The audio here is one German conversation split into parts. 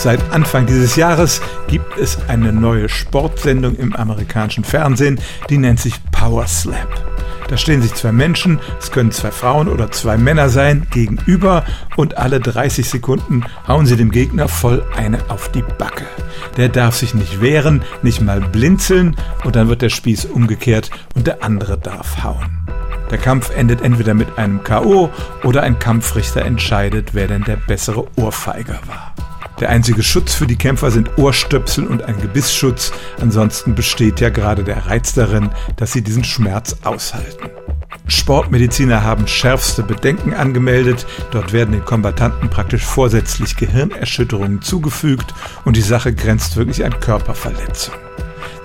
Seit Anfang dieses Jahres gibt es eine neue Sportsendung im amerikanischen Fernsehen, die nennt sich Power Slap. Da stehen sich zwei Menschen, es können zwei Frauen oder zwei Männer sein, gegenüber und alle 30 Sekunden hauen sie dem Gegner voll eine auf die Backe. Der darf sich nicht wehren, nicht mal blinzeln und dann wird der Spieß umgekehrt und der andere darf hauen. Der Kampf endet entweder mit einem KO oder ein Kampfrichter entscheidet, wer denn der bessere Ohrfeiger war. Der einzige Schutz für die Kämpfer sind Ohrstöpsel und ein Gebissschutz. Ansonsten besteht ja gerade der Reiz darin, dass sie diesen Schmerz aushalten. Sportmediziner haben schärfste Bedenken angemeldet. Dort werden den Kombattanten praktisch vorsätzlich Gehirnerschütterungen zugefügt und die Sache grenzt wirklich an Körperverletzung.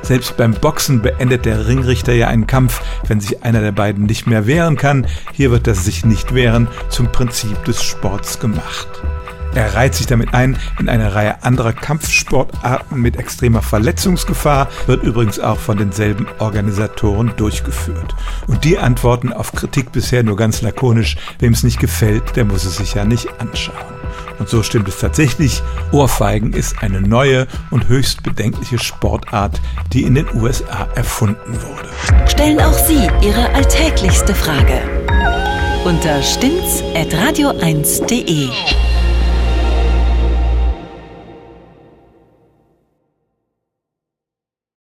Selbst beim Boxen beendet der Ringrichter ja einen Kampf, wenn sich einer der beiden nicht mehr wehren kann. Hier wird das sich nicht wehren zum Prinzip des Sports gemacht. Er reiht sich damit ein in eine Reihe anderer Kampfsportarten mit extremer Verletzungsgefahr, wird übrigens auch von denselben Organisatoren durchgeführt. Und die antworten auf Kritik bisher nur ganz lakonisch, wem es nicht gefällt, der muss es sich ja nicht anschauen. Und so stimmt es tatsächlich, Ohrfeigen ist eine neue und höchst bedenkliche Sportart, die in den USA erfunden wurde. Stellen auch Sie Ihre alltäglichste Frage unter stimmtz.radio1.de.